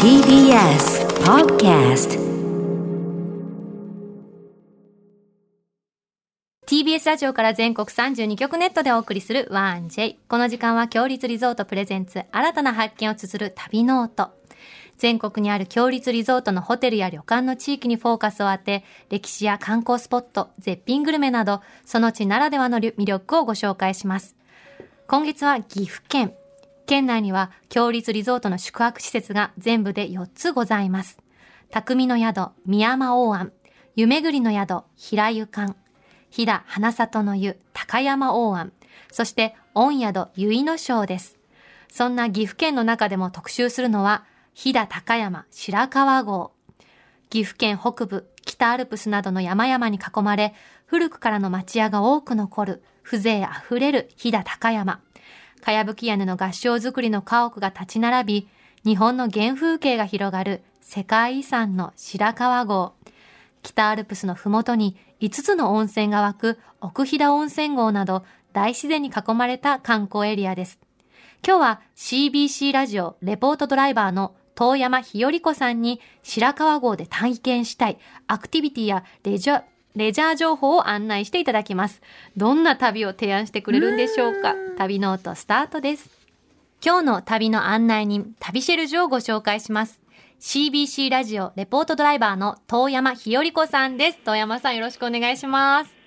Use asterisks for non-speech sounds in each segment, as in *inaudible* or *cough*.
TBS Podcast TBS ラジオから全国32局ネットでお送りする 1J。この時間は共立リゾート presents 新たな発見を綴る旅ノオト。全国にある共立リゾートのホテルや旅館の地域にフォーカスを当て、歴史や観光スポット、絶品グルメなど、その地ならではの魅力をご紹介します。今月は岐阜県。県内には強立リゾートの宿泊施設が全部で4つございます。匠の宿、宮山大庵、湯巡りの宿、平湯館、飛騨花里の湯、高山大庵、そして御宿、結野省です。そんな岐阜県の中でも特集するのは、飛騨高山白川郷。岐阜県北部、北アルプスなどの山々に囲まれ、古くからの町屋が多く残る、風情あふれる飛騨高山。かやぶき屋根の合掌造りの家屋が立ち並び、日本の原風景が広がる世界遺産の白川郷。北アルプスのふもとに5つの温泉が湧く奥飛騨温泉郷など大自然に囲まれた観光エリアです。今日は CBC ラジオレポートドライバーの遠山ひより子さんに白川郷で体験したいアクティビティやレジャー、レジャー情報を案内していただきます。どんな旅を提案してくれるんでしょうか？旅ノートスタートです。今日の旅の案内人、旅シェルジュをご紹介します。CBC ラジオレポートドライバーの遠山ひより子さんです。遠山さんよろしくお願いします。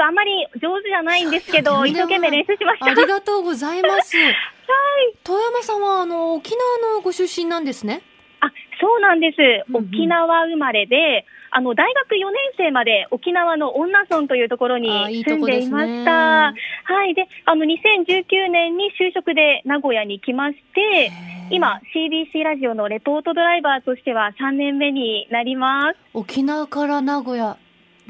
とあんまり上手じゃないんですけど、一生懸命練習しました。ありがとうございます。*laughs* 遠山さんはあの沖縄のご出身なんですね？あ、そうなんです。うんうん沖縄生まれで、あの、大学4年生まで沖縄の恩納村というところに住んこでいました。はい。で、あの、2019年に就職で名古屋に来まして、今、CBC ラジオのレポートドライバーとしては3年目になります。沖縄から名古屋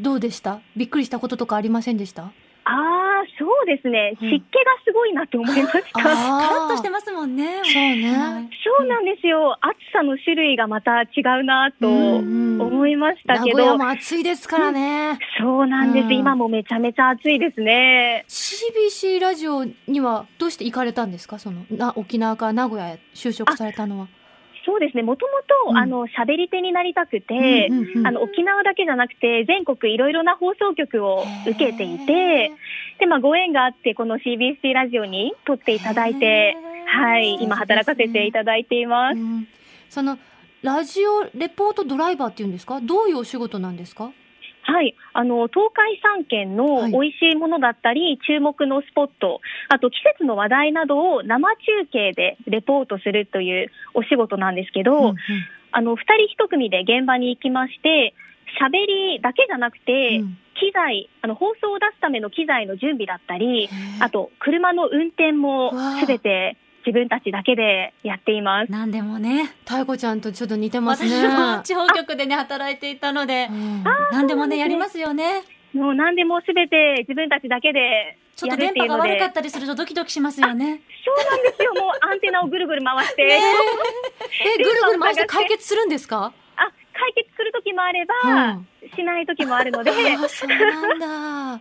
どうでした？びっくりしたこととかありませんでした？ああ、そうですね。うん湿気がすごいなって思いました。カラッとあしてますもんね。そうねはいそうなんですよ。暑さの種類がまた違うなとうんうん思いました名けど、古屋も暑いですからね。そうなんです、うん今もめちゃめちゃ暑いですね。CBC ラジオにはどうして行かれたんですか？そのな沖縄から名古屋へ就職されたのは。そうですね。もともうんと、あの、喋り手になりたくて、うんうんうんあの、沖縄だけじゃなくて、全国いろいろな放送局を受けていて、で、まあ、ご縁があって、この CBC ラジオに撮っていただいて、はい、今働かせていただいています。うんそのラジオレポートドライバーっていうんですか？どういうお仕事なんですか？はい。あの、東海3県のはい。美味しいものだったり、注目のスポット、あと季節の話題などを生中継でレポートするというお仕事なんですけど、うんうん。あの、二人一組で現場に行きまして、喋りだけじゃなくて、うん。機材、あの、放送を出すための機材の準備だったり、あと、車の運転もすべて自分たちだけでやっています。なんでもね。太子ちゃんとちょっと似てます私ね。も地方局でね働いていたのでう、んなんでもねやりますよね。もう何でもすべて自分たちだけでちょっやと電波が。悪かったりするとドキドキしますよね。そうなんですよ。もうアンテナをぐるぐる回して。えぐるぐる回して解決するんですか？あ、解決する時もあれば、うんしない時もあるので、あそうなんだ。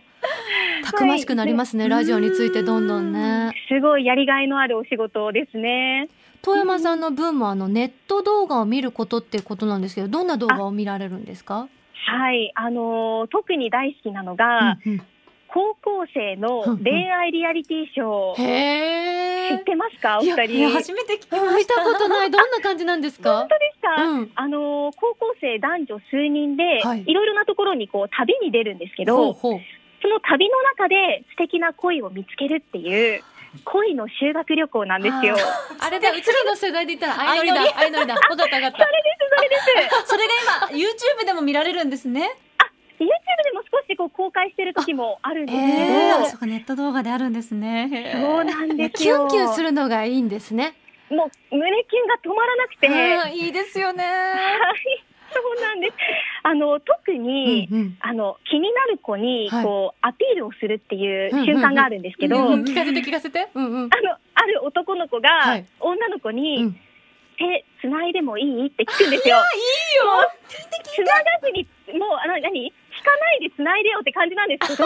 たくましくなりますね、ラジオについてどんどんね。すごいやりがいのあるお仕事ですね。遠山さんの分もあのネット動画を見ることってことなんですけど、どんな動画を見られるんですか？はい、あのー特に大好きなのが、うんうん高校生の恋愛リアリティショー。知っ。てますか？お二人。本初めて聞きま見したた。ことない。どんな感じなんですか？当ですか、うんあのー高校生男女数人で、はいい、ろいろなところにこう旅に出るんですけど、ほうほう。その旅の中で素敵な恋を見つけるっていう *laughs* 恋の修学旅行なんですよ。あれだ、うちらの世代で言ったら、相乗りだ、相乗りだ。わかったわかった。それです。それが今 YouTube でも見られるんですね。YouTube でも少しこう公開してる時もあるんですけど、えーあ、そうかネット動画であるんですね。そうなんですキュよ。ンキュンするのがいいんですね。もう胸キュンが止まらなくて、はい、うんいいですよね。*laughs* そうなんです。あの特に、うんうんあの気になる子にはいこう、アピールをするっていう瞬間があるんですけど、うんうん聞かせて聞かせて。うんうん。あのある男の子が、はい女の子に、うん手つないでもいい？って聞くんですよ。いいよ。つながずにもうあの何？引かないでつないでよって感じなんですけど、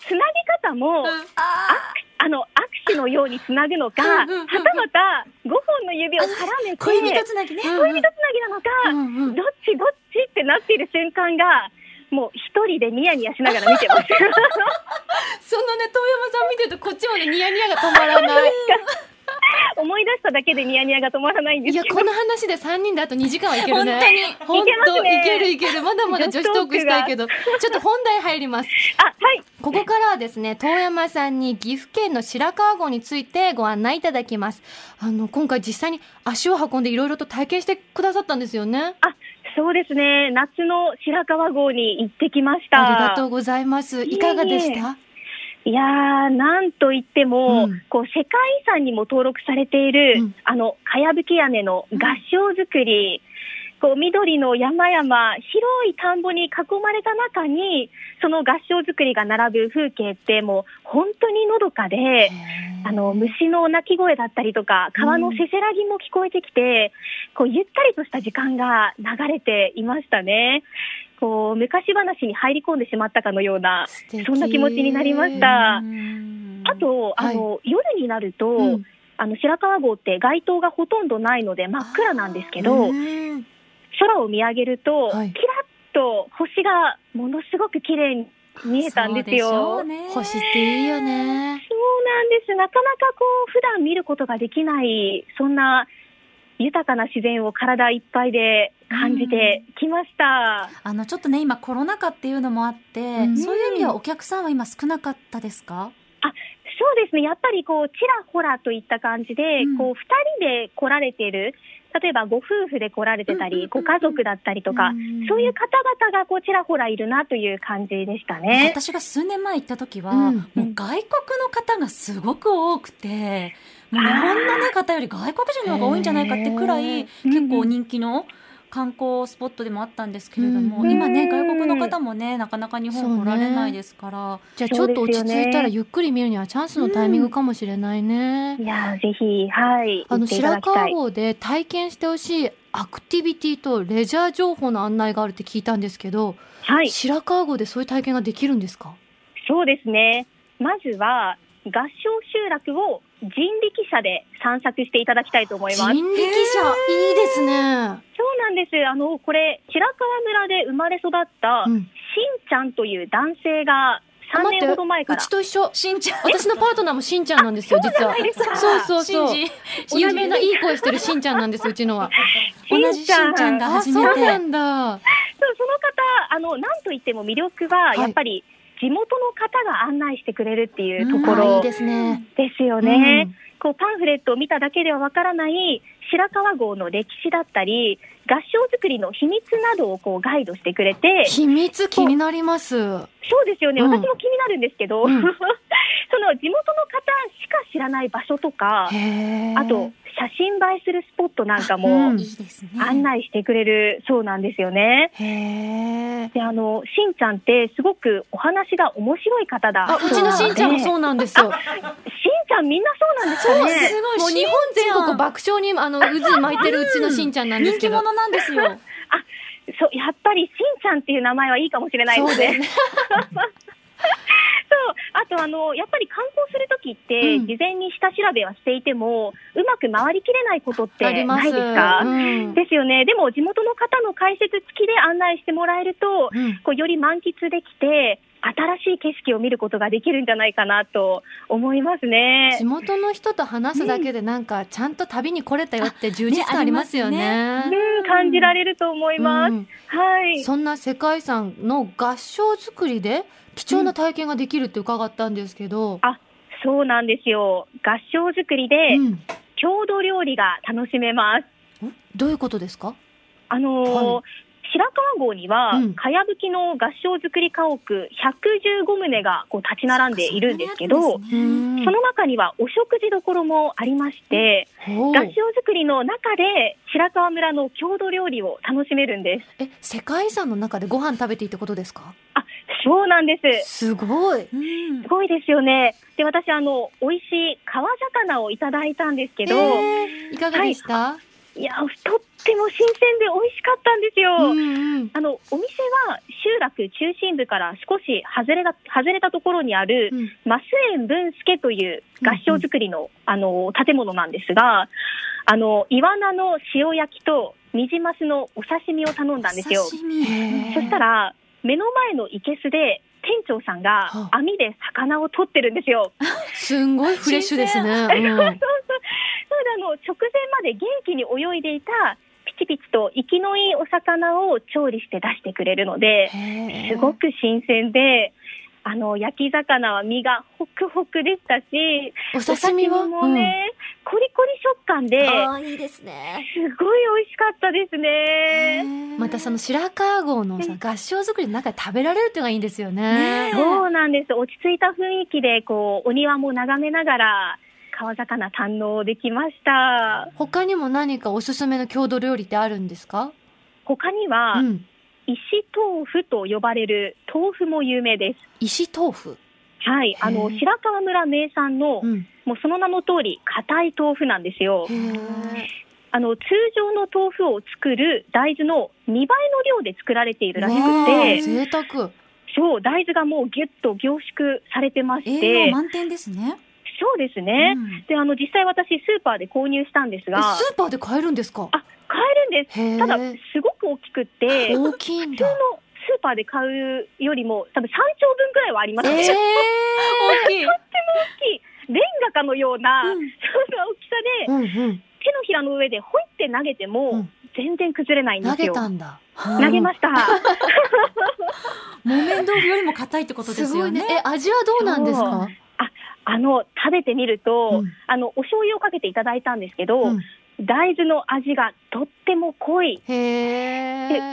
つなぎ方も、ああの握手のようにつなぐのか、はたまた5本の指を絡めて恋人つなぎね。うん恋人つなぎなのか、うんうんどっちどっちってなっている瞬間がもう一人でニヤニヤしながら見てます。*laughs* そのね、遠山さん見てるとこっちもね、ニヤニヤが止まらない。*laughs* *laughs* 思い出しただけでニヤニヤが止まらないんでいや、すけどこの話で3人であと2時間はいけるね。本本当いけますねいけるいける。まだまだ女子トークしたいけど、*laughs* ちょっと本題入ります。あはいここからはですね、遠山さんに岐阜県の白川郷についてご案内いただきます。あの、今回実際に足を運んでいろいろと体験してくださったんですよね。あそうですね夏の白川郷に行ってきました。ありがとうございます。いかがでした？いやー、なんといっても、うん。こう世界遺産にも登録されている、うん。あの、かやぶき屋根の合掌造り、こう緑の山々、広い田んぼに囲まれた中に、その合掌造りが並ぶ風景ってもう本当にのどかで、あの、虫の鳴き声だったりとか、川のせせらぎも聞こえてきて、こう、ゆったりとした時間が流れていましたね。こう、昔話に入り込んでしまったかのような、そんな気持ちになりました。うんあと、はいあの、夜になると、うんあの、白川郷って街灯がほとんどないので真っ暗なんですけど、うん空を見上げると、はいキラッと星がものすごく綺麗に見えたんですよ。星っていいよね。そうなんです。なかなかこう、普段見ることができない、そんな豊かな自然を体いっぱいで感じてきました。あのちょっとね今コロナ禍っていうのもあって、んそういう意味ではお客さんは今少なかったですか？そうですね。やっぱりこう、ちらほらといった感じで、うんこう、二人で来られている、例えばご夫婦で来られてたり、うんうんうんうん。ご家族だったりとか、うんそういう方々がこう、ちらほらいるなという感じでしたね。私が数年前行った時は、うんもう外国の方がすごく多くて、もう日本の、ね、方より外国人の方が多いんじゃないかってくらい結構人気の観光スポットでもあったんですけれども、うん今ねうん外国の方もねなかなか日本来られないですから、じゃあちょっと落ち着いたらゆっくり見るにはチャンスのタイミングかもしれないね。いやーぜひ、はい、あの行っていただ白。川郷で体験してほしいアクティビティとレジャー情報の案内があるって聞いたんですけど、はい、白川郷でそういう体験ができるんですか？そうですね。まずは、合掌集落を人力車で散策していただきたいと思います。人力車いいですね。そうなんです。あの、これ、白川村で生まれ育った、しんうんちゃんという男性が3年ほど前からうち。と一緒。しんちゃん私のパートナーもしんちゃんなんですよ、実は。そうそうそう。*laughs* 有名ないい声してるしんちゃんなんです、うちのは。同じしんちゃんがあ、初めてそうなんだ。そうその方、あの、なんといっても魅力は、いやっぱり、地元の方が案内してくれるっていうところですね。ですよね。こうパンフレットを見ただけではわからない白川郷の歴史だったり、合掌造りの秘密などをこうガイドしてくれて、秘密気になります。そうですよね、うん。私も気になるんですけど、うん。*laughs* その地元の方しか知らない場所とか、あと、写真映えするスポットなんかうもんいいですね案内してくれるそうなんですよね。へーで、あの、しんちゃんってすごくお話が面白い方だあ、うちのしんちゃんもそううなんですよ。しんちゃんみんなそうなんですか？ね。すごいもう日本全国爆笑にあの渦巻いてるうちのしんちゃんなんですけど。人気者なんですよ。*laughs* そう、やっぱりしんちゃんっていう名前はいいかもしれないですね。*laughs* そう。あと、あの、やっぱり観光するときって、うん事前に下調べはしていても、うまく回りきれないことって。ないですか、うんですよね。でも、地元の方の解説付きで案内してもらえると、うんこうより満喫できて、新しい景色を見ることができるんじゃないかなと思いますね地。元の人と話すだけでなんかちゃんと旅に来れたよって充実感ありますよね。うん、感じられると思います。うんはい。そんな世界遺産の合掌造りで貴重な体験ができるって伺ったんですけど、そうなんですよ。合掌造りで、うん。郷土料理が楽しめます。どういうことですか？あのーはい。白川郷には、うん。かやぶきの合掌造り家屋115棟がこう立ち並んでいるんですけど、その中にはお食事どころもありまして、合掌造りの中で白川村の郷土料理を楽しめるんです。え世界遺産の中でご飯食べていいってことですか？あ、そうなんです。すごい。うん。すごいですよね。で、私、あの、美味しい川魚をいただいたんですけど、えーいかがでした、い。や、とっても新鮮で美味しかったんですよ。うんうん。あの、お店は集落中心部から少し外れた、外れたところにある、うん。マス園文助という合掌造りの、あの、建物なんですが、あの、イワナの塩焼きとニジマスのお刺身を頼んだんですよ。そしたら、目の前の生けすで、店長さんがはあ。網で魚を取ってるんですよ。すんごいフレッシュですね、*laughs* そうそう。それであの、直前まで元気に泳いでいた、ピチピチと生きのいいお魚を調理して出してくれるので、うん、すごく新鮮で、あの、焼き魚は身がホクホクでしたし、お刺身は？もね、コリコリ食感で、ああいいですね。すごい美味しかったですね。うんまたその白川郷のさ合掌造りの中で食べられるっていうのがいいんですよね。ねそうなんです。落ち着いた雰囲気で、こう、お庭も眺めながら、川魚堪能できました。他にも何かおすすめの郷土料理ってあるんですか？他には、うん石豆腐と呼ばれる豆腐も有名です。石豆腐？はい。あの、白川村名産の、うん。もうその名の通り、硬い豆腐なんですよ。あの、通常の豆腐を作る大豆の2倍の量で作られているらしくて、贅沢。そう、大豆がもうギュッと凝縮されてまし栄て養、満点ですね。そうですね。うん。で、あの、実際私、スーパーで購入したんですえが、スーパーで買えるんですか？あ、買えるんです。へただ、ーすごく大きくって、普大きいん通のだスーパーで買うよりも、多分3丁分ぐらいはあります。ね。えー、*laughs* 大きい。大きい。レンガかのような、うん。そんな大きさで、うんうん。手のひらの上でほいって投げても、うん。全然崩れないんで投げすよ。たんだ。投げました。*laughs* 木綿豆腐よりも硬いってことですすよねね。え味はどうなんですか？あの、食べてみると、うん。あの、お醤油をかけていただいたんですけど、うん大豆の味がとっても濃い。で、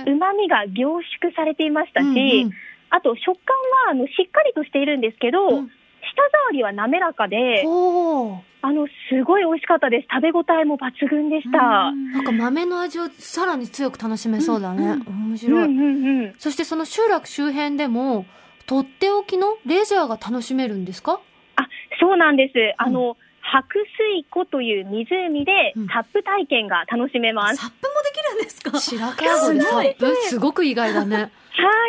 旨味が凝縮されていましたし、うんうんあと食感はあのしっかりとしているんですけど、うん舌触りは滑らかで、あの、すごい美味しかったです。食べ応えも抜群でした。なんか豆の味をさらに強く楽しめそうだね、うん面うん白い、うんうん。そしてその集落周辺でもとっておきのレジャーが楽しめるんですか？あ、そうなんです。あの、白水湖という湖でうんサップ体験が楽しめます。サップもできるんですか？白川郷でサップすごく意外だねは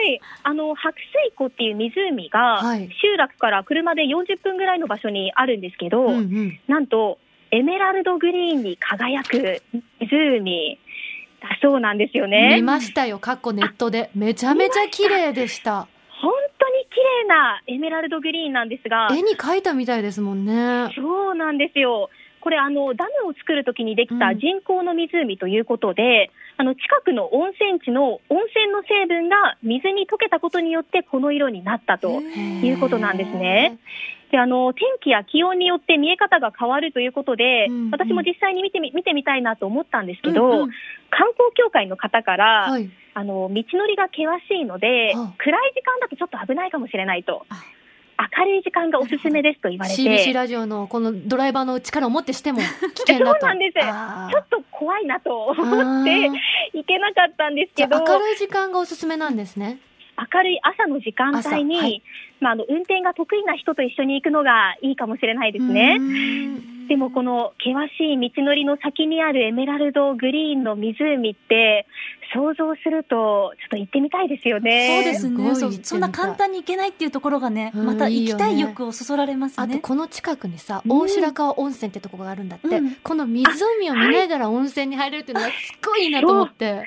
い。あの、白水湖っていう湖が、はい集落から車で40分ぐらいの場所にあるんですけど、うんうんなんと、エメラルドグリーンに輝く湖だそうなんですよ見ね。ましたよ、過去ネットで。めちゃめちゃ綺麗でした。麗なエメラルドグリーンなんですが、絵に描いたみたいですもんね。そうなんですよ。これあのダムを作るときにできたうん人工の湖ということで、あの近くの温泉地の温泉の成分が水に溶けたことによってこの色になったということなんですね。であの天気や気温によって見え方が変わるということで、うんうん私も実際に見てみ見てみたいなと思ったんですけど、うんうん観光協会の方から、はい。あの道のりが険しいので、はあ暗い時間だとちょっと危ないかもしれないとあ。明るい時間がおすすめですと言われて、CBC ラジオのこのドライバーの力をもってしても *laughs* 危険だと。そうなんですちょっと怖いなと思あってー行けなかったんですけど、あ明るい時間がおすすめなんですね。明るい朝の時間帯に、朝はいまあ、あの運転が得意な人と一緒に行くのがいいかもしれないですね。でもこの険しい道のりの先にあるエメラルドグリーンの湖って想像するとちょっと行ってみたいですよね。そうですすごいね。そう行ってみたいそんな簡単に行けないっていうところがね、うん。また行きたい欲をそそられますね。あとこの近くにさ、うん大白川温泉ってとこがあるんだって、うん。この湖を見ながら温泉に入れるっていうのがすっごいいいなと思って。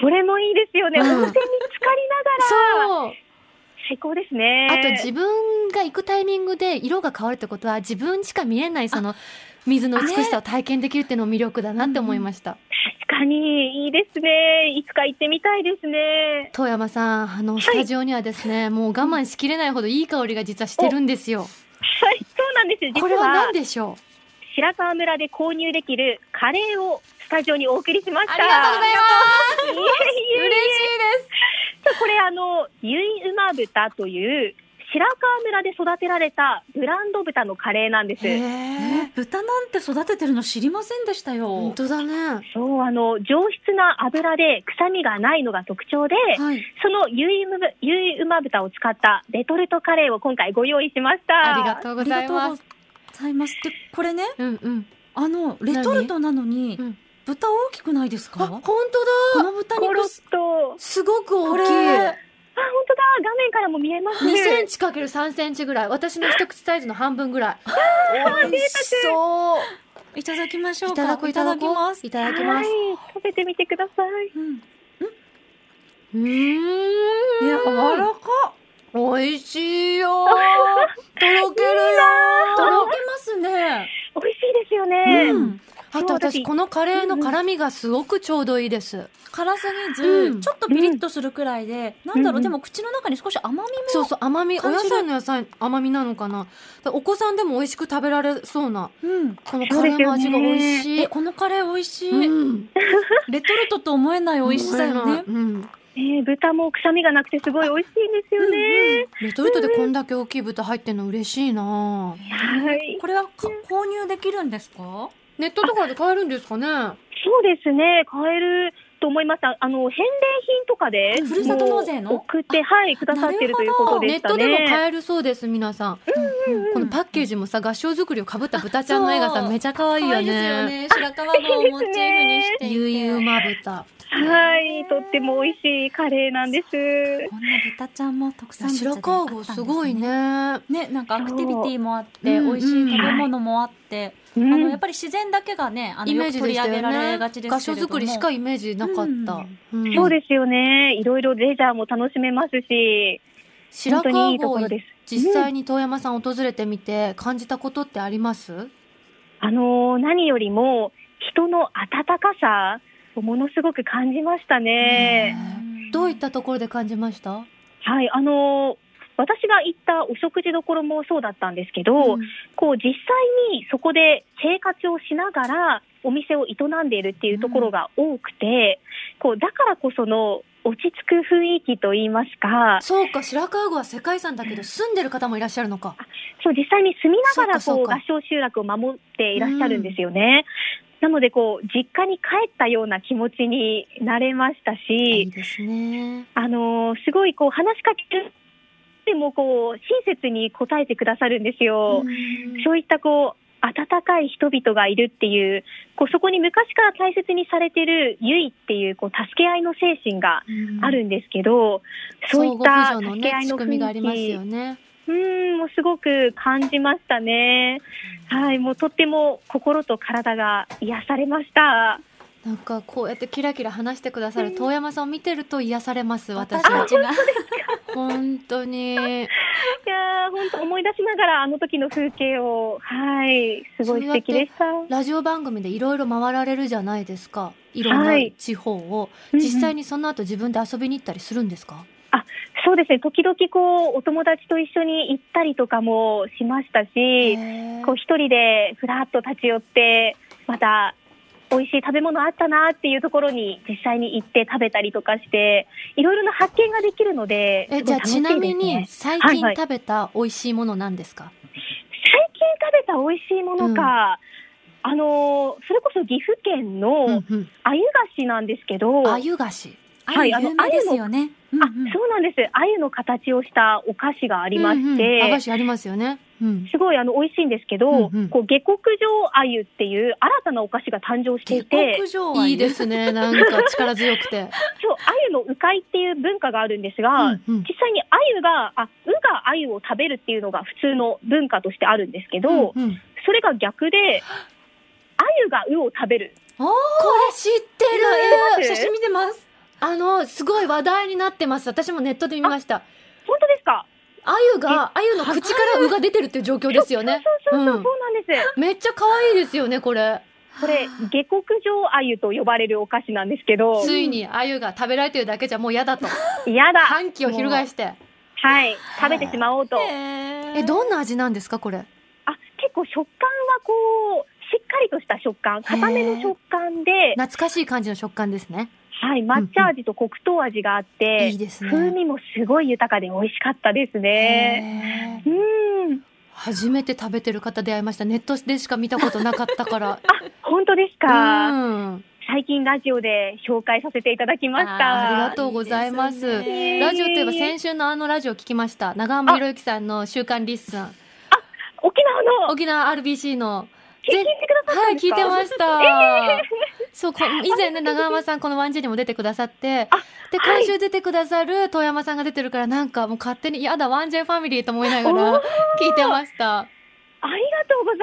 それもいいですよね。うん。温泉に浸かりながら。そう。最高ですね。あと自分が行くタイミングで色が変わるってことは自分しか見えないその水の美しさを体験できるっていうのも魅力だなって思いました。確かにいいですね。いつか行ってみたいですね。遠山さん、あの、スタジオにはですね、もう我慢しきれないほどいい香りが実はしてるんですよ。はい、そうなんです。実これはは何でしょ白川村で購入できるカレーをスタジオにお送りしました。ありがとうございます嬉しいでこれあの、ゆい馬豚という、白川村で育てられたブランド豚のカレーなんです。へええ。豚なんて育ててるの知りませんでしたよ。本当だね。そう、あの、上質な油で臭みがないのが特徴で、はい。そのゆい馬ゆい馬豚を使ったレトルトカレーを今回ご用意しました。ありがとうございます。ございます。で、これね、うんうん。あの、レトルトなのにうん、豚大きくないですか？あ、本こ当だ。の豚肉、ッと。すごく大きい。あ、本当だ。画面からも見えます2ね。センチかける3センチぐらい。私の一口サイズの半分ぐらい。美味しそう。いただきましょか。いうただこういただこう。きます。いただきます。はい。食べてみてください。うん。うーん。柔らか。美味しいよ。とろけるよ。とろけますね。美味しいですよね。うん。あと私、このカレーの辛みがすごくちょうどいいです。辛すぎず、うんちょっとピリッとするくらいで、なんだろう、うんでも口の中に少し甘みも。そうそう、甘み、お野菜の野菜、甘みなのかな。お子さんでも美味しく食べられそうな、うん。このカレーの味が美味しい。え、このカレー美味しい。うん。レトルトと思えない美味しさよね。うん。えー豚も臭みがなくてすごい美味しいんですよね。レトルトでこんだけ大きい豚入ってんの嬉しいなはい。これはか購入できるんですか？ネットとかで買えるんですかね？そうですね。買えると思いました。あの、返礼品とかで、ふるさと納税の？送って、はい、くださってるということでネット。でも買えるそうです、皆さん。このパッケージもさ、合唱作りをかぶった豚ちゃんの絵がさ、めちゃ可愛いよね。ね。白川郷をモチーフにしていて。ゆい馬豚。はい、とっても美味しいカレーなんです。こんな豚ちゃんも特産白川郷すごいね。ね、なんかアクティビティもあって、美味しい食べ物もあって、うんあの、やっぱり自然だけがね、あの、イメーよく取りジでしたよ上げられねがちですけれども。合唱作りしかイメージなかった。うんそうですよね。いろいろレジャーも楽しめますし、白本当にい川郷いところです。実際に遠山さん訪れてみて感じたことってあります？あのー何よりも人の温かさをものすごく感じましたね。どういったところで感じました？はい、あのー私が行ったお食事どころもそうだったんですけど、こう実際にそこで生活をしながらお店を営んでいるっていうところが多くて、こうだからこその落ち着く雰囲気といいますか、そうか白川郷は世界遺産だけど住んでる方もいらっしゃるのか。そう実際に住みながらこう合唱集落を守っていらっしゃるんですよね。なのでこう実家に帰ったような気持ちになれましたいしい、ですね。あのーすごいこう話しかけるでもこう親切に答えてくださるんですよ。そういったこう温かい人々がいるっていう、こうそこに昔から大切にされているゆいっていうこう助け合いの精神があるんですけど、そうい相った助け合いの仕組みがあります雰囲気、よねうーん、もうすごく感じましたね。はい、もうとっても心と体が癒されました。なんかこうやってキラキラ話してくださる遠山さんを見てると癒されます私私たちが。本当に。いやー、本当思い出しながらあの時の風景を、はい、すごい素敵でした。ラジオ番組でいろいろ回られるじゃないですか。いろんなはい。地方を、うんうん。実際にその後自分で遊びに行ったりするんですか、そうですね、時々こう、お友達と一緒に行ったりとかもしましたし、こう一人でふらっと立ち寄って、また美味しい食べ物あったなっていうところに実際に行って食べたりとかして、いろいろな発見ができるので、えすごい楽しいじゃあちなみに最はいはい。近食べた美味しいものなんですか、最近食べた美味しいものか、あのーそれこそ岐阜県のうんうん。鮎菓子なんですけど、あゆ菓子。はいあ有名ですよね。うんあうん。そうなんです、鮎の形をしたお菓子がありまして、うんうん、和菓子ありますよね、うん、すごいあの美味しいんですけど、うんうん。こう下克上鮎っていう新たなお菓子が誕生していて、下克上いいですね *laughs* なんか力強くて、そう鮎の鵜飼いっていう文化があるんですが、うんうん。実際に鮎があ鵜が鮎を食べるっていうのが普通の文化としてあるんですけど、うんうん。それが逆で鮎が鵜を食べる。これ知ってる。え写真見てます。あのすごい話題になってます。私もネットで見ました。本当ですか？あゆがあゆの口からうが出てるっていう状況ですよね。そうそうそう、うん。そうなんです。めっちゃ可愛いですよねこれ。これ下克上鮎と呼ばれるお菓子なんですけど、ついにあゆが食べられてるだけじゃもう嫌だと。嫌だ。反旗を翻して。はい、食べてしまおうと。えどんな味なんですかこれ？あ、結構食感はこう、しっかりとした食感、固めの食感で、懐かしい感じの食感ですねはい、抹茶味と黒糖味があって、いいですね風味もすごい豊かで美味しかったですね。うん。初めて食べてる方出会いました。ネットでしか見たことなかったから。*laughs* 本当ですか、うん。最近ラジオで紹介させていただきました。ありがとうございます。ねラジオといえば先週のあのラジオ聞きました。長浜博之さんの週刊リッスン。沖縄の沖縄 RBC の。聞いてくださったはい、聞いてました。そう、こ以前ね、長浜さんこの ONE-J にも出てくださって、で、はい今週出てくださる遠山さんが出てるから、なんかもう勝手に、やだ、 ONE-J ファミリーと思いながら聞いてました。ありがとうござい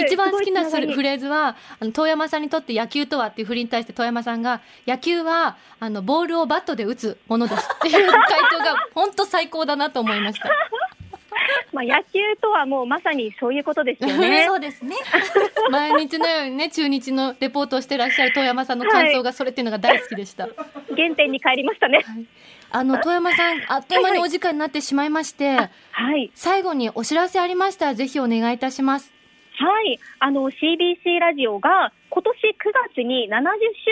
ます。一番好きなフレーズは、あの、遠山さんにとって野球とはっていう振りに対して遠山さんが、野球は、あの、ボールをバットで打つものですっていう回答が、本当最高だなと思いました。まあ、野球とはもうまさにそういうことですよね。*laughs* そうですね。*laughs* 毎日のようにね、中日のレポートをしてらっしゃる遠山さんの感想がそれっていうのが大好きでした。原点に帰りましたね。あの、遠山さん、あっという間にお時間になってしまいまして、はい。最後にお知らせありましたら、ぜひお願いいたします。はい。あの、CBC ラジオが今年9月に70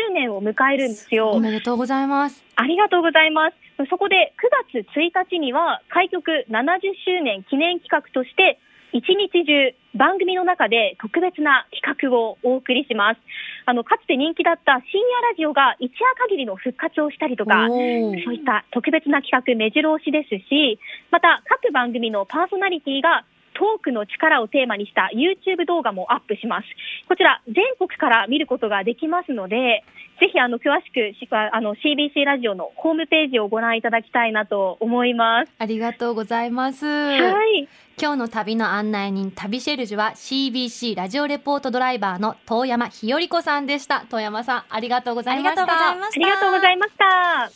周年を迎えるんですよお。めでとうございます。ありがとうございます。そこで9月1日には開局70周年記念企画として一日中番組の中で特別な企画をお送りします。あの、かつて人気だった深夜ラジオが一夜限りの復活をしたりとか、そういった特別な企画目白押しですし、また各番組のパーソナリティがトークの力をテーマにした YouTube 動画もアップします。こちら全国から見ることができますので、ぜひあの詳しくしあの CBC ラジオのホームページをご覧いただきたいなと思います。ありがとうございます。はい。今日の旅の案内人、旅シェルジュは CBC ラジオレポートドライバーの遠山ひより子さんでした。遠山さん、ありがとうございました。ありがとうございました。ありがとうございました。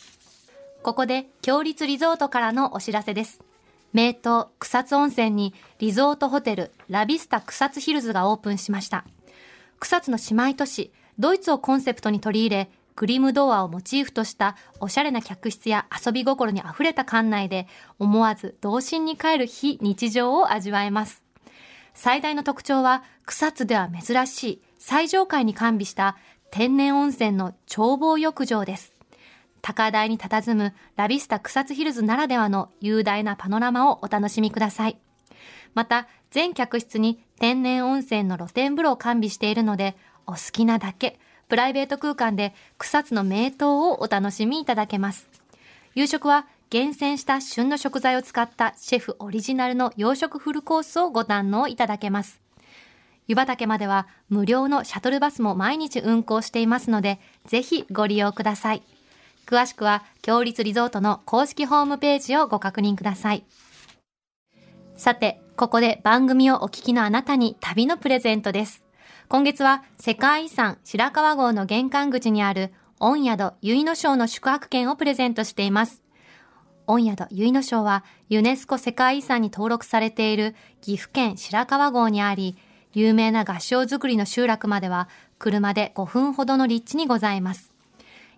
ここで、強立リゾートからのお知らせです。名湯草津温泉にリゾートホテルラビスタ草津ヒルズがオープンしました。草津の姉妹都市、ドイツをコンセプトに取り入れ、グリムドアをモチーフとしたおしゃれな客室や遊び心に溢れた館内で思わず童心に帰る非日常を味わえます。最大の特徴は草津では珍しい最上階に完備した天然温泉の眺望浴場です。高台に佇むラビスタ草津ヒルズならではの雄大なパノラマをお楽しみください。また、全客室に天然温泉の露天風呂を完備しているので、お好きなだけ、プライベート空間で草津の名湯をお楽しみいただけます。夕食は厳選した旬の食材を使ったシェフオリジナルの洋食フルコースをご堪能いただけます。湯畑までは無料のシャトルバスも毎日運行していますので、ぜひご利用ください。詳しくは、強立リゾートの公式ホームページをご確認ください。さて、ここで番組をお聞きのあなたに旅のプレゼントです。今月は世界遺産白川郷の玄関口にある御宿結野省の宿泊券をプレゼントしています。御宿結野省はユネスコ世界遺産に登録されている岐阜県白川郷にあり、有名な合掌造りの集落までは車で5分ほどの立地にございます。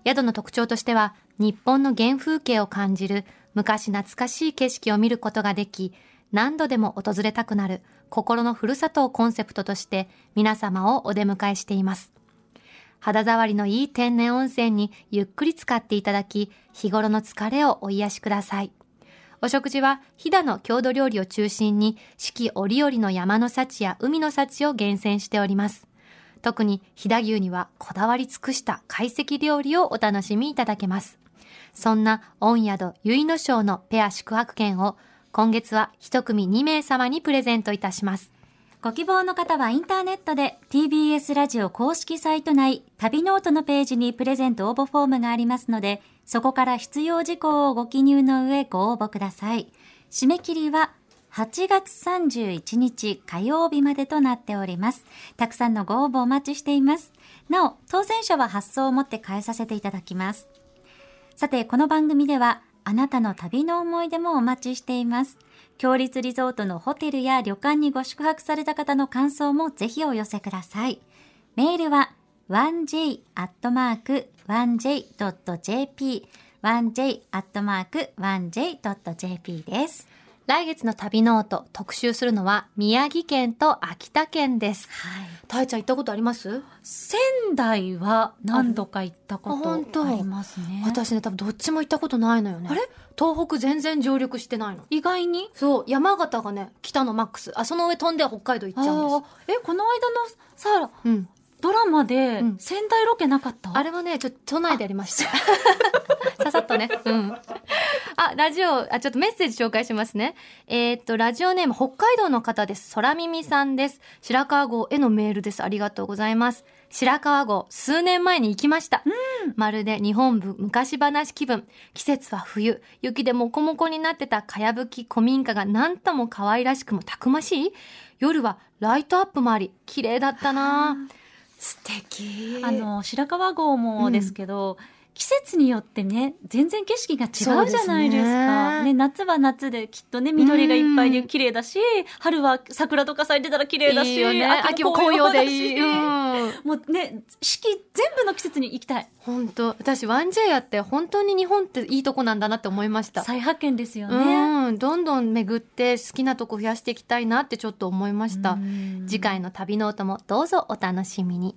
宿の特徴としては、日本の原風景を感じる昔懐かしい景色を見ることができ、何度でも訪れたくなる心のふるさとをコンセプトとして皆様をお出迎えしています。肌触りのいい天然温泉にゆっくり使っていただき、日頃の疲れをお癒しください。お食事は飛騨の郷土料理を中心に四季折々の山の幸や海の幸を厳選しております。特に飛騨牛にはこだわり尽くした懐石料理をお楽しみいただけます。そんな御宿結の庄のペア宿泊券を今月は一組2名様にプレゼントいたします。ご希望の方はインターネットで TBS ラジオ公式サイト内旅ノオトのページにプレゼント応募フォームがありますので、そこから必要事項をご記入の上ご応募ください。締め切りは8月31日火曜日までとなっております。たくさんのご応募お待ちしています。なお、当選者は発送をもって代えさせていただきます。さて、この番組では、あなたの旅の思い出もお待ちしています。共立リゾートのホテルや旅館にご宿泊された方の感想もぜひお寄せください。メールは 1j.1j.jp 1j.1j.jp です。来月の旅ノオト特集するのは宮城県と秋田県です。はい。たいちゃん行ったことあります？仙台は何度か行ったことありますね。私ね、多分どっちも行ったことないのよね。あれ？東北全然上陸してないの。意外に？そう、山形がね、北のマックス。あ、その上飛んで北海道行っちゃうんです。え、この間のさ、うん。ドラマでうん仙台ロケなかった、あれはね、ちょっと都内でやりました。*laughs* ささっとね。うん。あ、ラジオ、あ、ちょっとメッセージ紹介しますね。えーっと、ラジオネーム、北海道の方です。空耳さんです。白川郷へのメールです。ありがとうございます。白川郷、数年前に行きました。まるで日本部昔話気分。季節は冬。雪でもこもこになってたかやぶき古民家がなんとも可愛らしくもたくましい。夜はライトアップもあり、綺麗だったな素敵。あの、白川郷もですけど、季節によってね、全然景色が違うじゃないですか。ねね夏は夏できっとね、緑がいっぱいで綺麗だし、春は桜とか咲いてたら綺麗だし、いいよね。秋も紅葉でいい。*laughs* ううんん。もうね、四季全部の季節に行きたい。本当私 1J やって本当に日本っていいとこなんだなって思いました。再発見ですよね。うん、どんどん巡って好きなとこ増やしていきたいなってちょっと思いましたう。ん次回の旅ノートもどうぞお楽しみに。